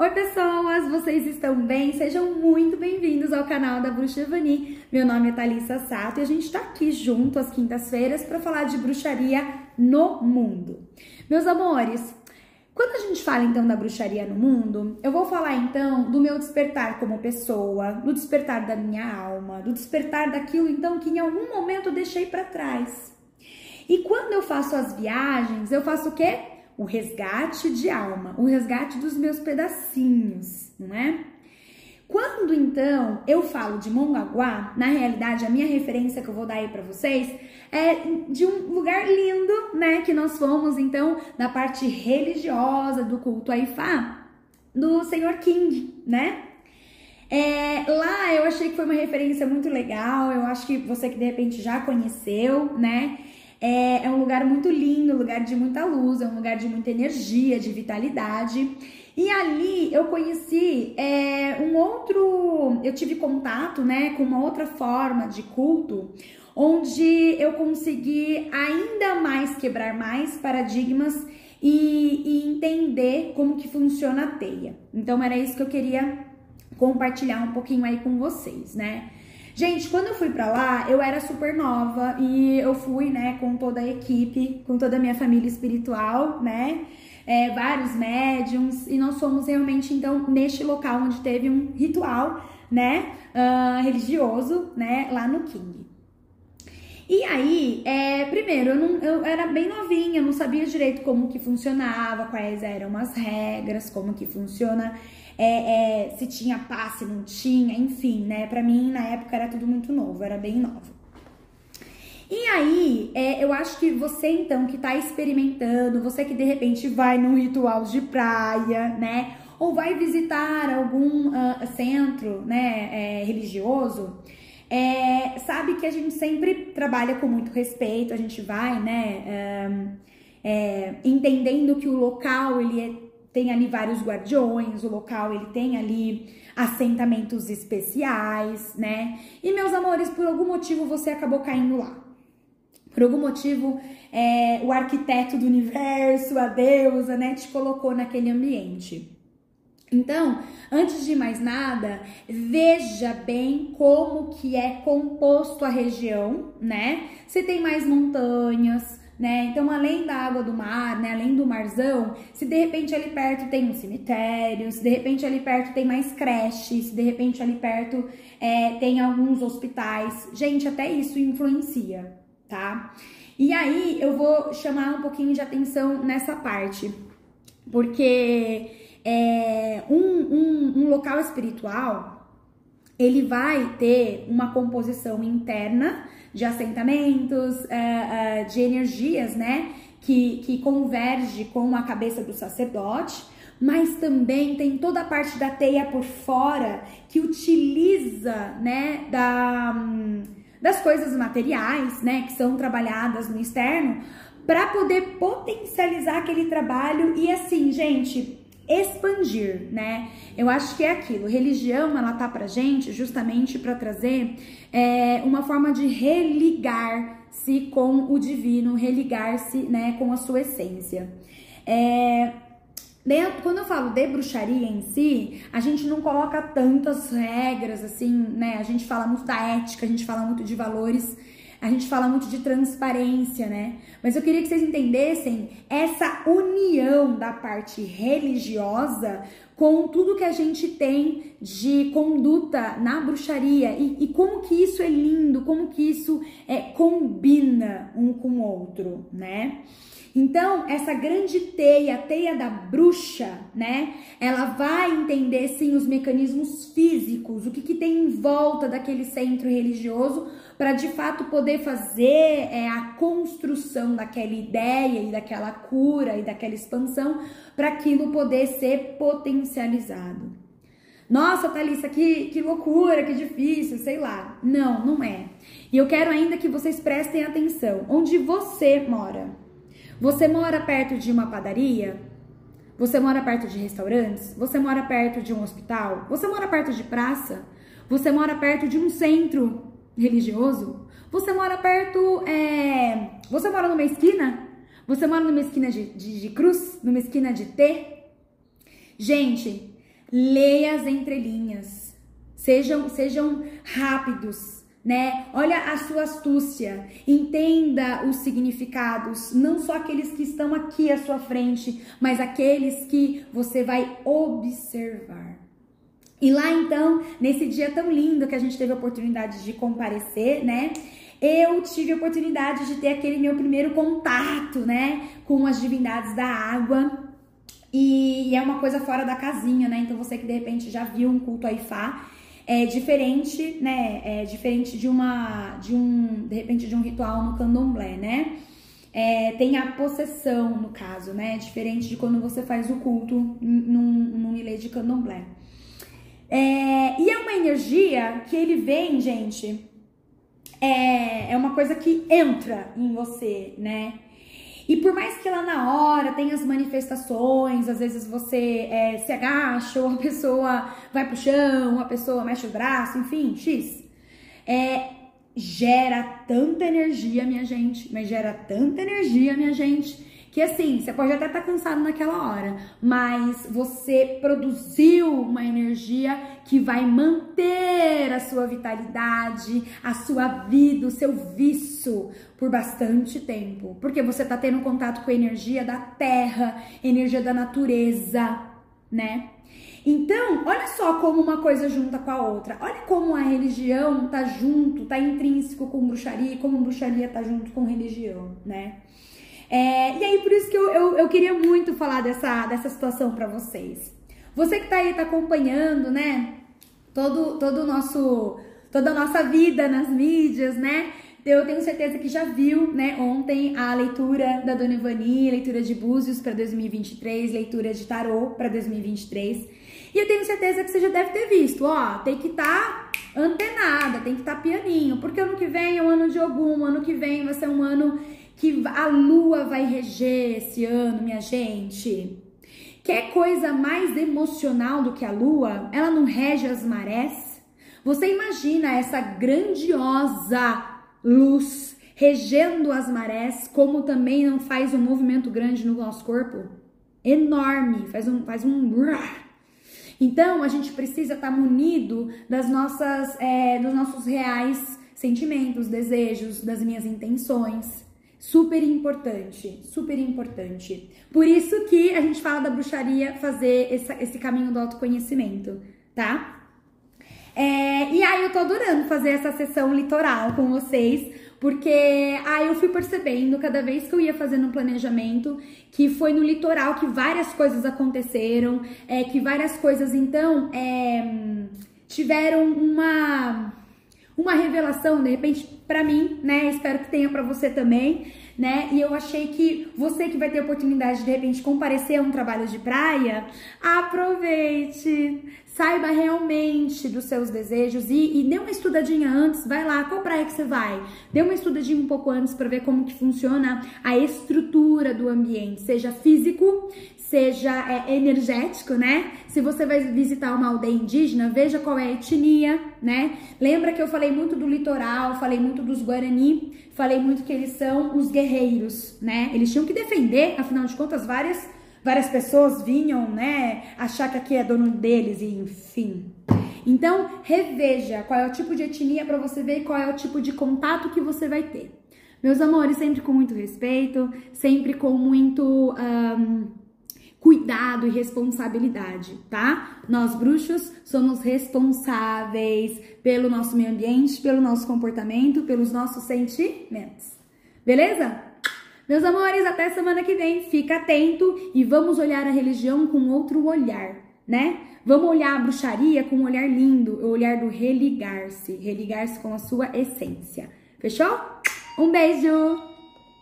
Oi pessoas, vocês estão bem? Sejam muito bem-vindos ao canal da Bruxa Evani. Meu nome é Thalissa Sato e a gente está aqui junto às quintas-feiras para falar de bruxaria no mundo. Meus amores, quando a gente fala então da bruxaria no mundo, eu vou falar então do meu despertar como pessoa, do despertar da minha alma, do despertar daquilo então que em algum momento eu deixei para trás. E quando eu faço as viagens, eu faço o quê? O resgate de alma, o resgate dos meus pedacinhos, não é? Quando então eu falo de Mongaguá, na realidade a minha referência que eu vou dar aí para vocês é de um lugar lindo, né, que nós fomos então na parte religiosa do culto a Ifá do Senhor King, né? É, lá eu achei que foi uma referência muito legal, eu acho que você que de repente já conheceu, né? É, é um lugar muito lindo, um lugar de muita luz, é um lugar de muita energia, de vitalidade. E ali eu conheci é, um outro, eu tive contato, né, com uma outra forma de culto, onde eu consegui ainda mais quebrar mais paradigmas e, e entender como que funciona a teia. Então era isso que eu queria compartilhar um pouquinho aí com vocês, né? Gente, quando eu fui para lá, eu era super nova e eu fui, né, com toda a equipe, com toda a minha família espiritual, né? É, vários médiums e nós fomos realmente então neste local onde teve um ritual, né, uh, religioso, né, lá no King. E aí, é, primeiro, eu, não, eu era bem novinha, não sabia direito como que funcionava, quais eram as regras, como que funciona é, é, se tinha passe, não tinha, enfim, né? Pra mim, na época, era tudo muito novo, era bem nova. E aí, é, eu acho que você então que tá experimentando, você que de repente vai num ritual de praia, né? Ou vai visitar algum uh, centro, né, é, religioso, é, sabe que a gente sempre trabalha com muito respeito, a gente vai, né, é, entendendo que o local ele é tem ali vários guardiões, o local ele tem ali assentamentos especiais, né? E meus amores, por algum motivo você acabou caindo lá. Por algum motivo, é, o arquiteto do universo, a deusa, né, te colocou naquele ambiente. Então, antes de mais nada, veja bem como que é composto a região, né? Se tem mais montanhas, né? Então, além da água do mar, né, além do marzão, se de repente ali perto tem um cemitério, se de repente ali perto tem mais creches, se de repente ali perto é, tem alguns hospitais, gente, até isso influencia, tá? E aí eu vou chamar um pouquinho de atenção nessa parte, porque é, um, um, um local espiritual ele vai ter uma composição interna de assentamentos, é, é, de energias, né? Que, que converge com a cabeça do sacerdote, mas também tem toda a parte da teia por fora que utiliza, né, da, das coisas materiais, né, que são trabalhadas no externo, para poder potencializar aquele trabalho e assim, gente, expandir, né? Eu acho que é aquilo. Religião, ela tá pra gente justamente para trazer é, uma forma de religar-se com o divino, religar-se, né, com a sua essência. É, quando eu falo de bruxaria em si, a gente não coloca tantas regras assim, né? A gente fala muito da ética, a gente fala muito de valores a gente fala muito de transparência, né? Mas eu queria que vocês entendessem essa união da parte religiosa com tudo que a gente tem de conduta na bruxaria e, e como que isso é lindo, como que isso é, combina um com o outro, né? Então, essa grande teia, a teia da bruxa, né? Ela vai entender sim os mecanismos físicos, o que, que tem em volta daquele centro religioso, para de fato poder fazer é, a construção daquela ideia e daquela cura e daquela expansão, para aquilo poder ser potencializado. Nossa, Thalissa, que, que loucura, que difícil, sei lá. Não, não é. E eu quero ainda que vocês prestem atenção. Onde você mora? Você mora perto de uma padaria? Você mora perto de restaurantes? Você mora perto de um hospital? Você mora perto de praça? Você mora perto de um centro religioso? Você mora perto. É... Você mora numa esquina? Você mora numa esquina de, de, de cruz? Numa esquina de T? Gente, leia as entrelinhas. Sejam, sejam rápidos, né? Olha a sua astúcia, entenda os significados, não só aqueles que estão aqui à sua frente, mas aqueles que você vai observar. E lá então, nesse dia tão lindo que a gente teve a oportunidade de comparecer, né? Eu tive a oportunidade de ter aquele meu primeiro contato, né, com as divindades da água. E, é uma coisa fora da casinha, né? Então você que de repente já viu um culto a Ifá, é diferente, né? É diferente de uma, de um, de repente de um ritual no candomblé, né? É, tem a possessão no caso, né? Diferente de quando você faz o culto num, num ilê de candomblé. É, e é uma energia que ele vem, gente, é, é uma coisa que entra em você, né? E por mais que lá na hora tenha as manifestações, às vezes você é, se agacha, ou a pessoa vai pro chão, a pessoa mexe o braço, enfim, X. É, gera tanta energia, minha gente, mas gera tanta energia, minha gente, que assim, você pode até estar tá cansado naquela hora, mas você produziu uma energia que vai manter a sua vitalidade, a sua vida, o seu vício por bastante tempo, porque você está tendo contato com a energia da terra, energia da natureza, né? Então, olha só como uma coisa junta com a outra. Olha como a religião tá junto, tá intrínseco com bruxaria, como bruxaria tá junto com religião, né? É, e aí, por isso que eu, eu, eu, queria muito falar dessa, dessa situação para vocês. Você que tá aí, tá acompanhando, né? Todo, todo o nosso, toda a nossa vida nas mídias, né? Eu tenho certeza que já viu, né, ontem a leitura da Dona Ivani, leitura de Búzios para 2023, leitura de Tarô para 2023. E eu tenho certeza que você já deve ter visto, ó, tem que estar tá antenada, tem que estar tá pianinho, porque ano que vem é o ano de Ogum, ano que vem vai ser um ano que a lua vai reger esse ano, minha gente. Quer coisa mais emocional do que a lua? Ela não rege as marés? Você imagina essa grandiosa luz regendo as marés, como também não faz um movimento grande no nosso corpo? Enorme, faz um, faz um então a gente precisa estar tá munido das nossas, é, dos nossos reais sentimentos, desejos, das minhas intenções. Super importante, super importante. Por isso que a gente fala da bruxaria fazer esse, esse caminho do autoconhecimento, tá? É, e aí eu tô adorando fazer essa sessão litoral com vocês, porque aí eu fui percebendo cada vez que eu ia fazendo um planejamento que foi no litoral que várias coisas aconteceram, é, que várias coisas então é, tiveram uma uma revelação, de repente, para mim, né? Espero que tenha para você também, né? E eu achei que você que vai ter a oportunidade de, de repente comparecer a um trabalho de praia, aproveite, saiba realmente dos seus desejos e, e dê uma estudadinha antes, vai lá, qual praia que você vai? Dê uma estudadinha um pouco antes para ver como que funciona a estrutura do ambiente, seja físico, seja é, energético, né? Se você vai visitar uma aldeia indígena, veja qual é a etnia, né? Lembra que eu falei muito do litoral, falei muito dos Guarani, falei muito que eles são os guerreiros, né? Eles tinham que defender, afinal de contas, várias várias pessoas vinham, né, achar que aqui é dono deles e enfim. Então, reveja qual é o tipo de etnia para você ver qual é o tipo de contato que você vai ter. Meus amores, sempre com muito respeito, sempre com muito um, cuidado e responsabilidade, tá? Nós bruxos somos responsáveis pelo nosso meio ambiente, pelo nosso comportamento, pelos nossos sentimentos. Beleza? Meus amores, até semana que vem. Fica atento e vamos olhar a religião com outro olhar, né? Vamos olhar a bruxaria com um olhar lindo, o olhar do religar-se, religar-se com a sua essência. Fechou? Um beijo!